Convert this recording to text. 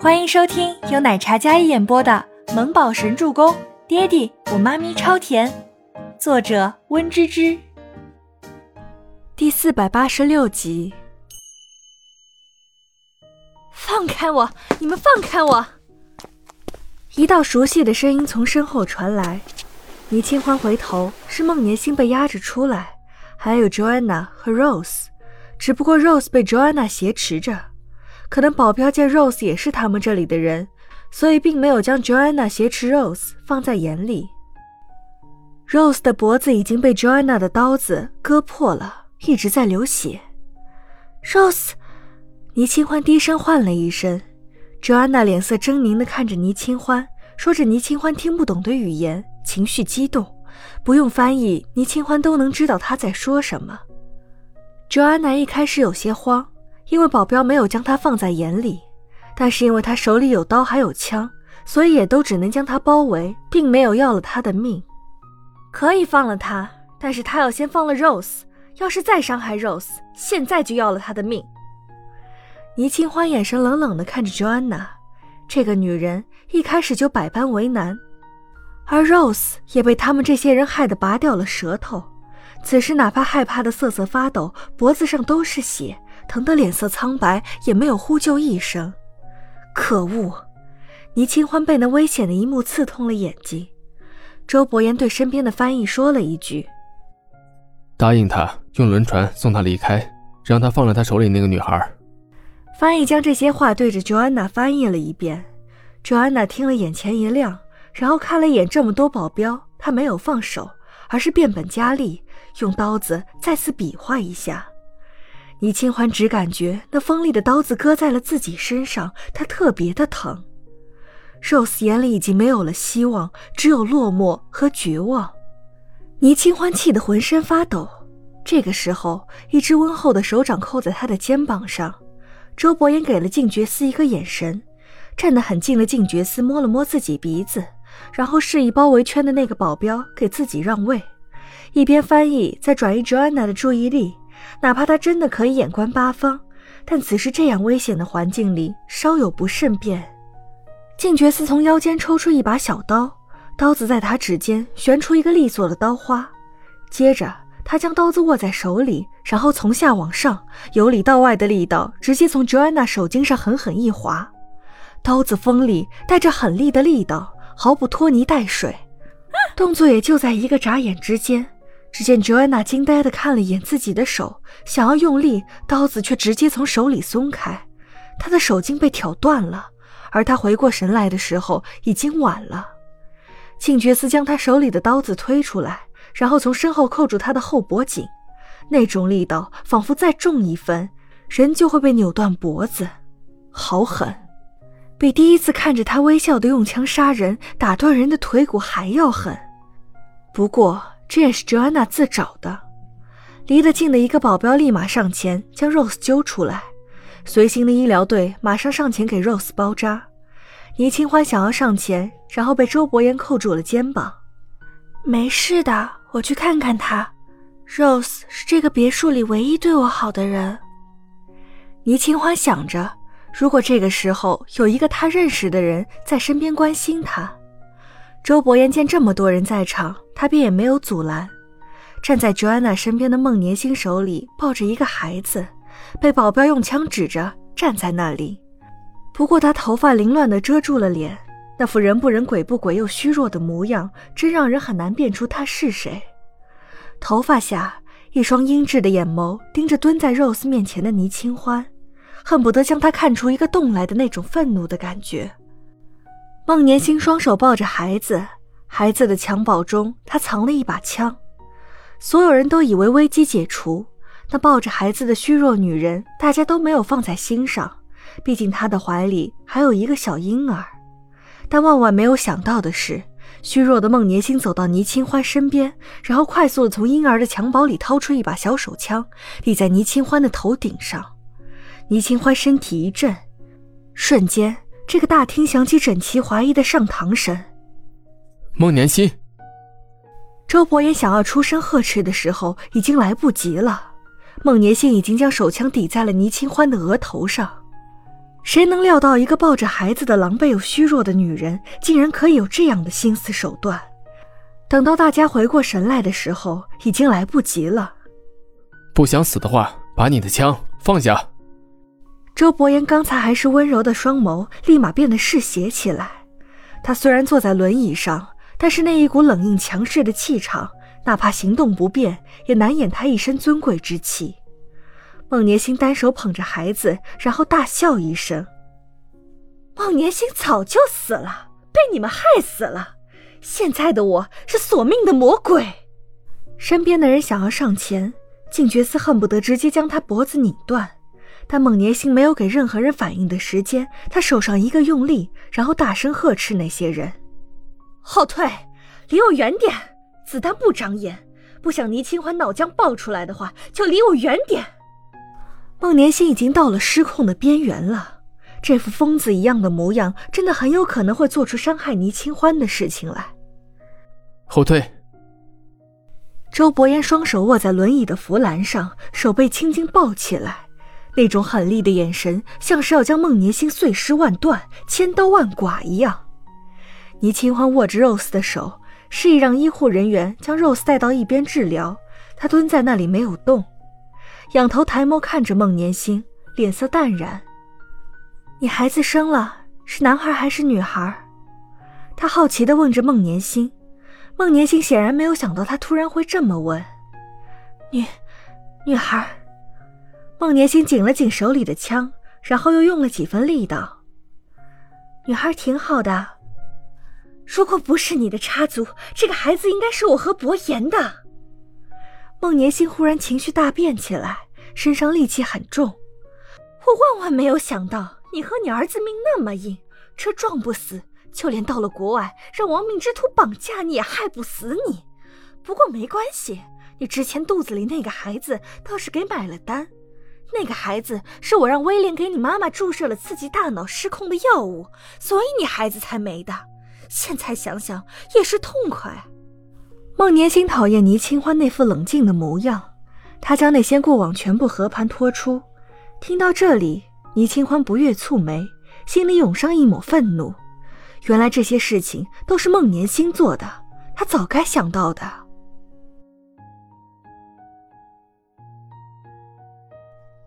欢迎收听由奶茶嘉一演播的《萌宝神助攻》，爹地我妈咪超甜，作者温芝芝。第四百八十六集。放开我！你们放开我！一道熟悉的声音从身后传来。倪清欢回头，是孟年星被压着出来，还有 Joanna 和 Rose，只不过 Rose 被 Joanna 挟持着。可能保镖见 Rose 也是他们这里的人，所以并没有将 Joanna 挟持 Rose 放在眼里。Rose 的脖子已经被 Joanna 的刀子割破了，一直在流血。Rose，倪清欢低声唤了一声。Joanna 脸色狰狞地看着倪清欢，说着倪清欢听不懂的语言，情绪激动，不用翻译，倪清欢都能知道他在说什么。Joanna 一开始有些慌。因为保镖没有将他放在眼里，但是因为他手里有刀还有枪，所以也都只能将他包围，并没有要了他的命。可以放了他，但是他要先放了 Rose。要是再伤害 Rose，现在就要了他的命。倪清欢眼神冷冷地看着 Joanna，这个女人一开始就百般为难，而 Rose 也被他们这些人害得拔掉了舌头，此时哪怕害怕的瑟瑟发抖，脖子上都是血。疼得脸色苍白，也没有呼救一声。可恶！倪清欢被那危险的一幕刺痛了眼睛。周伯言对身边的翻译说了一句：“答应他，用轮船送他离开，让他放了他手里那个女孩。”翻译将这些话对着 Joanna 翻译了一遍。Joanna 听了，眼前一亮，然后看了一眼这么多保镖，他没有放手，而是变本加厉，用刀子再次比划一下。倪清欢只感觉那锋利的刀子割在了自己身上，他特别的疼。Rose 眼里已经没有了希望，只有落寞和绝望。倪清欢气得浑身发抖。这个时候，一只温厚的手掌扣在他的肩膀上。周伯言给了静觉司一个眼神，站得很近的静觉司摸了摸自己鼻子，然后示意包围圈的那个保镖给自己让位，一边翻译在转移 Joanna 的注意力。哪怕他真的可以眼观八方，但此时这样危险的环境里，稍有不慎便……静觉寺从腰间抽出一把小刀，刀子在他指尖旋出一个利索的刀花。接着，他将刀子握在手里，然后从下往上，由里到外的力道直接从 Joanna 手筋上狠狠一划。刀子锋利，带着狠厉的力道，毫不拖泥带水。动作也就在一个眨眼之间。只见 Joanna 惊呆地看了一眼自己的手，想要用力，刀子却直接从手里松开，她的手筋被挑断了。而她回过神来的时候，已经晚了。庆觉斯将他手里的刀子推出来，然后从身后扣住他的后脖颈，那种力道仿佛再重一分，人就会被扭断脖子，好狠，比第一次看着他微笑的用枪杀人、打断人的腿骨还要狠。不过。这也是 Joanna 自找的。离得近的一个保镖立马上前将 Rose 揪出来，随行的医疗队马上上前给 Rose 包扎。倪清欢想要上前，然后被周伯言扣住了肩膀。没事的，我去看看他。Rose 是这个别墅里唯一对我好的人。倪清欢想着，如果这个时候有一个他认识的人在身边关心他。周伯言见这么多人在场。他便也没有阻拦，站在 Joanna 身边的孟年星手里抱着一个孩子，被保镖用枪指着站在那里。不过他头发凌乱地遮住了脸，那副人不人鬼不鬼又虚弱的模样，真让人很难辨出他是谁。头发下，一双阴鸷的眼眸盯着蹲在 Rose 面前的倪清欢，恨不得将他看出一个洞来的那种愤怒的感觉。孟年星双手抱着孩子。孩子的襁褓中，他藏了一把枪。所有人都以为危机解除，那抱着孩子的虚弱女人，大家都没有放在心上。毕竟她的怀里还有一个小婴儿。但万万没有想到的是，虚弱的孟年星走到倪清欢身边，然后快速的从婴儿的襁褓里掏出一把小手枪，立在倪清欢的头顶上。倪清欢身体一震，瞬间，这个大厅响起整齐划一的上堂声。孟年心，周伯言想要出声呵斥的时候，已经来不及了。孟年心已经将手枪抵在了倪清欢的额头上。谁能料到一个抱着孩子的狼狈又虚弱的女人，竟然可以有这样的心思手段？等到大家回过神来的时候，已经来不及了。不想死的话，把你的枪放下。周伯言刚才还是温柔的双眸，立马变得嗜血起来。他虽然坐在轮椅上，但是那一股冷硬强势的气场，哪怕行动不便，也难掩他一身尊贵之气。孟年星单手捧着孩子，然后大笑一声：“孟年星早就死了，被你们害死了。现在的我是索命的魔鬼。”身边的人想要上前，静觉寺恨不得直接将他脖子拧断，但孟年星没有给任何人反应的时间。他手上一个用力，然后大声呵斥那些人：“后退，离我远点！子弹不长眼，不想倪清欢脑浆爆出来的话，就离我远点。”孟年星已经到了失控的边缘了，这副疯子一样的模样，真的很有可能会做出伤害倪清欢的事情来。后退。周伯言双手握在轮椅的扶栏上，手被青筋抱起来，那种狠厉的眼神，像是要将孟年星碎尸万段、千刀万剐一样。倪清欢握着 Rose 的手，示意让医护人员将 Rose 带到一边治疗。他蹲在那里没有动。仰头抬眸看着孟年星，脸色淡然。你孩子生了，是男孩还是女孩？他好奇地问着孟年星。孟年星显然没有想到他突然会这么问。女，女孩。孟年星紧了紧手里的枪，然后又用了几分力道。女孩挺好的。如果不是你的插足，这个孩子应该是我和伯言的。孟年星忽然情绪大变起来，身上戾气很重。我万万没有想到，你和你儿子命那么硬，车撞不死，就连到了国外让亡命之徒绑架你也害不死你。不过没关系，你之前肚子里那个孩子倒是给买了单。那个孩子是我让威廉给你妈妈注射了刺激大脑失控的药物，所以你孩子才没的。现在想想也是痛快。孟年星讨厌倪清欢那副冷静的模样，他将那些过往全部和盘托出。听到这里，倪清欢不悦蹙眉，心里涌上一抹愤怒。原来这些事情都是孟年星做的，他早该想到的。